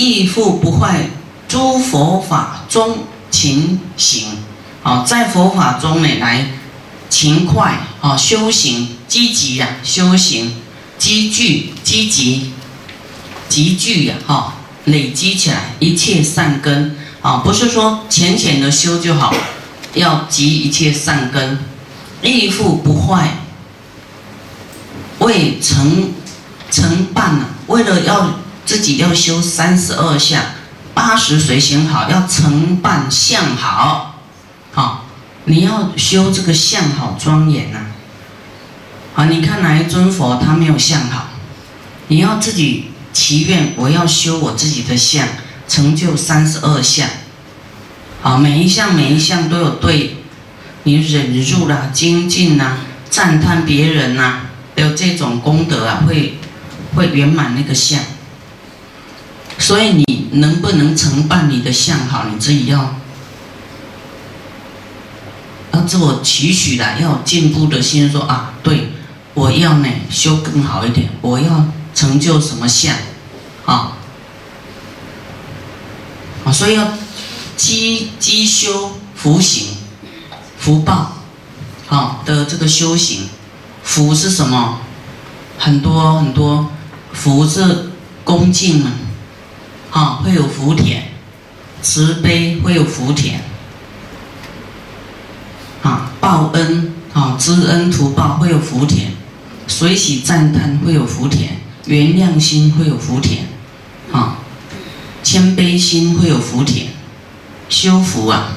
亦复不坏诸佛法中勤行，啊，在佛法中呢来勤快啊修行，积极呀修行，积聚积极，积聚呀哈，累积起来一切善根啊，不是说浅浅的修就好，要积一切善根，亦复不坏，为成成办呢，为了要。自己要修三十二相，八十随行好，要承办相好，好，你要修这个相好庄严呐。好，你看哪一尊佛他没有相好，你要自己祈愿，我要修我自己的相，成就三十二相。好，每一项每一项都有对，你忍辱啦、精进呐、赞叹别人呐，有这种功德啊，会会圆满那个相。所以你能不能承办你的相好，你自己要要自我期许的，要进步的心，说啊，对，我要呢修更好一点，我要成就什么相，啊，啊，所以要积积修福行福报，好的这个修行，福是什么？很多很多福是恭敬嘛。啊，会有福田，慈悲会有福田，啊，报恩啊，知恩图报会有福田，随喜赞叹会有福田，原谅心会有福田，啊，谦卑心会有福田，修福啊。